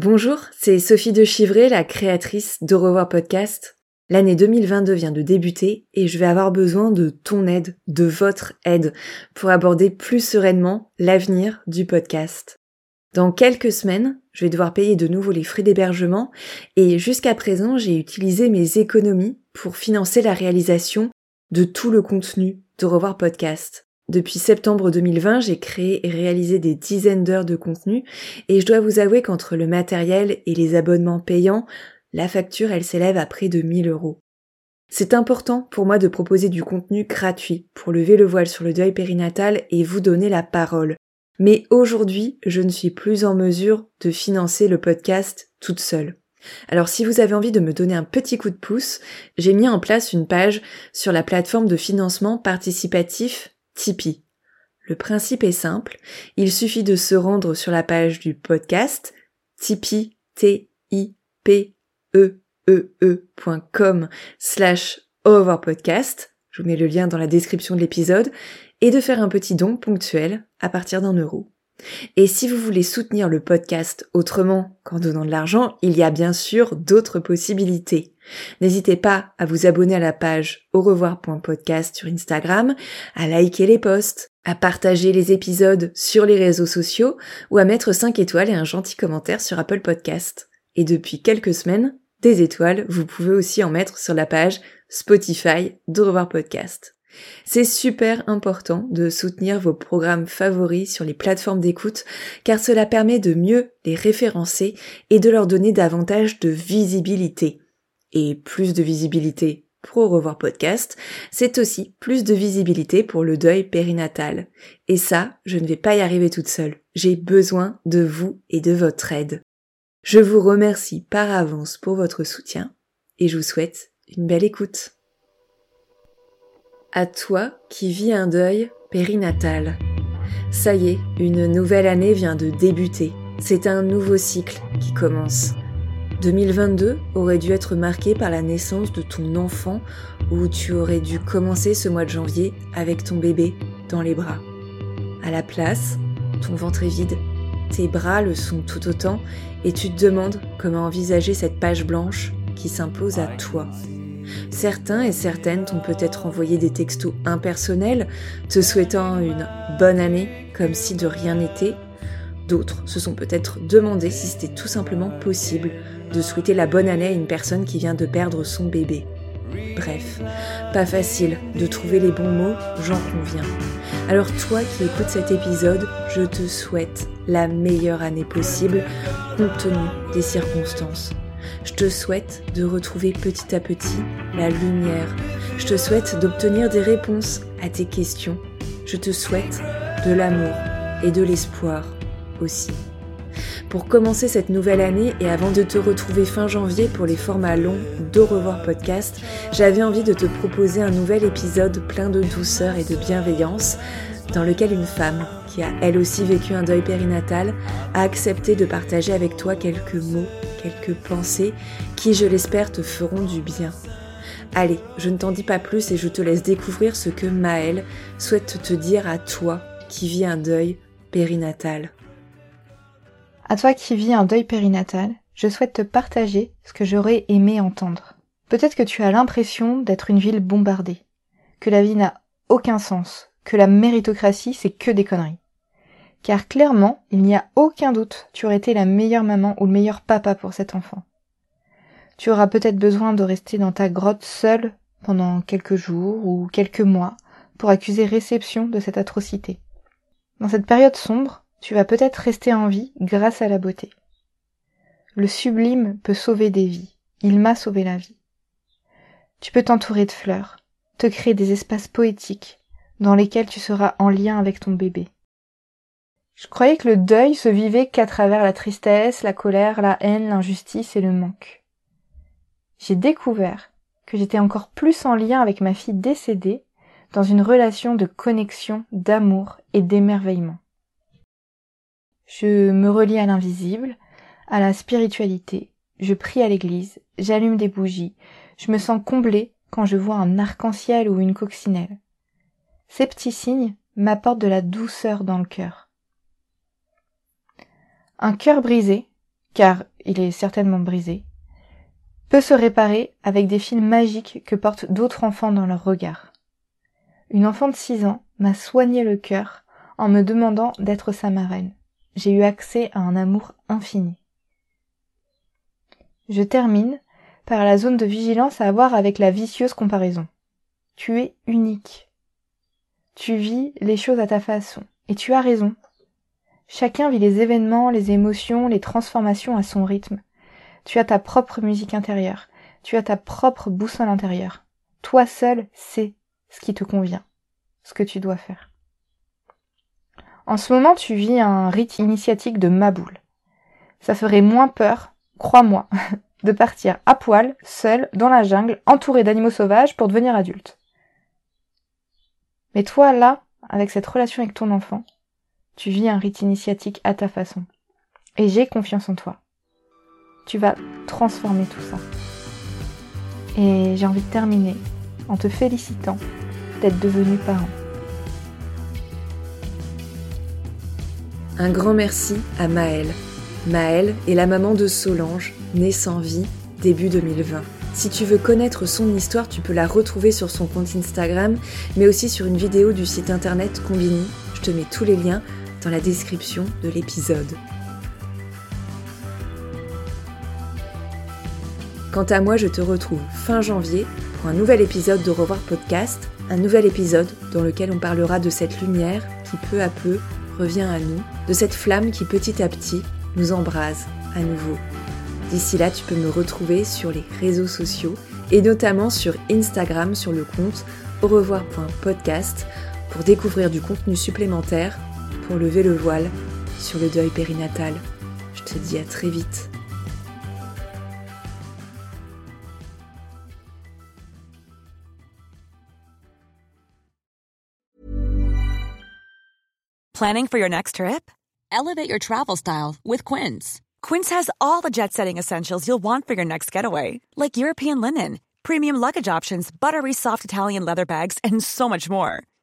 Bonjour, c'est Sophie de Chivray, la créatrice d'Au revoir podcast. L'année 2022 vient de débuter et je vais avoir besoin de ton aide, de votre aide, pour aborder plus sereinement l'avenir du podcast. Dans quelques semaines, je vais devoir payer de nouveau les frais d'hébergement et jusqu'à présent, j'ai utilisé mes économies pour financer la réalisation de tout le contenu de Revoir Podcast. Depuis septembre 2020, j'ai créé et réalisé des dizaines d'heures de contenu et je dois vous avouer qu'entre le matériel et les abonnements payants, la facture, elle s'élève à près de 1000 euros. C'est important pour moi de proposer du contenu gratuit pour lever le voile sur le deuil périnatal et vous donner la parole. Mais aujourd'hui, je ne suis plus en mesure de financer le podcast toute seule. Alors si vous avez envie de me donner un petit coup de pouce, j'ai mis en place une page sur la plateforme de financement participatif Tipeee. Le principe est simple, il suffit de se rendre sur la page du podcast tipeee t i p e e slash overpodcast. Je vous mets le lien dans la description de l'épisode et de faire un petit don ponctuel à partir d'un euro. Et si vous voulez soutenir le podcast autrement qu'en donnant de l'argent, il y a bien sûr d'autres possibilités. N'hésitez pas à vous abonner à la page au revoir.podcast sur Instagram, à liker les posts, à partager les épisodes sur les réseaux sociaux ou à mettre 5 étoiles et un gentil commentaire sur Apple Podcast. Et depuis quelques semaines, des étoiles, vous pouvez aussi en mettre sur la page Spotify de Revoir Podcast. C'est super important de soutenir vos programmes favoris sur les plateformes d'écoute car cela permet de mieux les référencer et de leur donner davantage de visibilité. Et plus de visibilité pour au revoir podcast, c'est aussi plus de visibilité pour le deuil périnatal. Et ça, je ne vais pas y arriver toute seule. J'ai besoin de vous et de votre aide. Je vous remercie par avance pour votre soutien et je vous souhaite une belle écoute. À toi qui vis un deuil périnatal. Ça y est, une nouvelle année vient de débuter. C'est un nouveau cycle qui commence. 2022 aurait dû être marqué par la naissance de ton enfant où tu aurais dû commencer ce mois de janvier avec ton bébé dans les bras. À la place, ton ventre est vide, tes bras le sont tout autant et tu te demandes comment envisager cette page blanche qui s'impose à toi. Certains et certaines t'ont peut-être envoyé des textos impersonnels te souhaitant une bonne année comme si de rien n'était. D'autres se sont peut-être demandé si c'était tout simplement possible de souhaiter la bonne année à une personne qui vient de perdre son bébé. Bref, pas facile de trouver les bons mots, j'en conviens. Alors toi qui écoutes cet épisode, je te souhaite la meilleure année possible compte tenu des circonstances. Je te souhaite de retrouver petit à petit la lumière. Je te souhaite d'obtenir des réponses à tes questions. Je te souhaite de l'amour et de l'espoir aussi. Pour commencer cette nouvelle année et avant de te retrouver fin janvier pour les formats longs d'Au revoir podcast, j'avais envie de te proposer un nouvel épisode plein de douceur et de bienveillance dans lequel une femme, qui a elle aussi vécu un deuil périnatal, a accepté de partager avec toi quelques mots, quelques pensées qui, je l'espère, te feront du bien. Allez, je ne t'en dis pas plus et je te laisse découvrir ce que Maëlle souhaite te dire à toi qui vis un deuil périnatal. À toi qui vis un deuil périnatal, je souhaite te partager ce que j'aurais aimé entendre. Peut-être que tu as l'impression d'être une ville bombardée, que la vie n'a aucun sens, que la méritocratie c'est que des conneries. Car clairement, il n'y a aucun doute, tu aurais été la meilleure maman ou le meilleur papa pour cet enfant. Tu auras peut-être besoin de rester dans ta grotte seule pendant quelques jours ou quelques mois pour accuser réception de cette atrocité. Dans cette période sombre, tu vas peut-être rester en vie grâce à la beauté. Le sublime peut sauver des vies. Il m'a sauvé la vie. Tu peux t'entourer de fleurs, te créer des espaces poétiques dans lesquels tu seras en lien avec ton bébé. Je croyais que le deuil se vivait qu'à travers la tristesse, la colère, la haine, l'injustice et le manque. J'ai découvert que j'étais encore plus en lien avec ma fille décédée dans une relation de connexion, d'amour et d'émerveillement. Je me relie à l'invisible, à la spiritualité, je prie à l'église, j'allume des bougies, je me sens comblée quand je vois un arc-en-ciel ou une coccinelle. Ces petits signes m'apportent de la douceur dans le cœur. Un cœur brisé, car il est certainement brisé, peut se réparer avec des fils magiques que portent d'autres enfants dans leur regard. Une enfant de six ans m'a soigné le cœur en me demandant d'être sa marraine. J'ai eu accès à un amour infini. Je termine par la zone de vigilance à avoir avec la vicieuse comparaison. Tu es unique. Tu vis les choses à ta façon. Et tu as raison. Chacun vit les événements, les émotions, les transformations à son rythme. Tu as ta propre musique intérieure. Tu as ta propre boussole intérieure. Toi seul sais ce qui te convient, ce que tu dois faire. En ce moment, tu vis un rite initiatique de Maboule. Ça ferait moins peur, crois-moi, de partir à poil, seul, dans la jungle, entouré d'animaux sauvages pour devenir adulte. Mais toi, là, avec cette relation avec ton enfant, tu vis un rite initiatique à ta façon. Et j'ai confiance en toi. Tu vas transformer tout ça. Et j'ai envie de terminer en te félicitant d'être devenu parent. Un grand merci à Maëlle. Maëlle est la maman de Solange, née sans vie, début 2020. Si tu veux connaître son histoire, tu peux la retrouver sur son compte Instagram, mais aussi sur une vidéo du site internet Combini. Je te mets tous les liens dans la description de l'épisode. Quant à moi, je te retrouve fin janvier pour un nouvel épisode de Revoir Podcast, un nouvel épisode dans lequel on parlera de cette lumière qui peu à peu revient à nous, de cette flamme qui petit à petit nous embrase à nouveau. D'ici là, tu peux me retrouver sur les réseaux sociaux et notamment sur Instagram sur le compte au revoir.podcast pour découvrir du contenu supplémentaire pour lever le voile sur le deuil périnatal. Je te dis à très vite. Planning for your next trip? Elevate your travel style with Quince. Quince has all the jet setting essentials you'll want for your next getaway, like European linen, premium luggage options, buttery soft Italian leather bags, and so much more.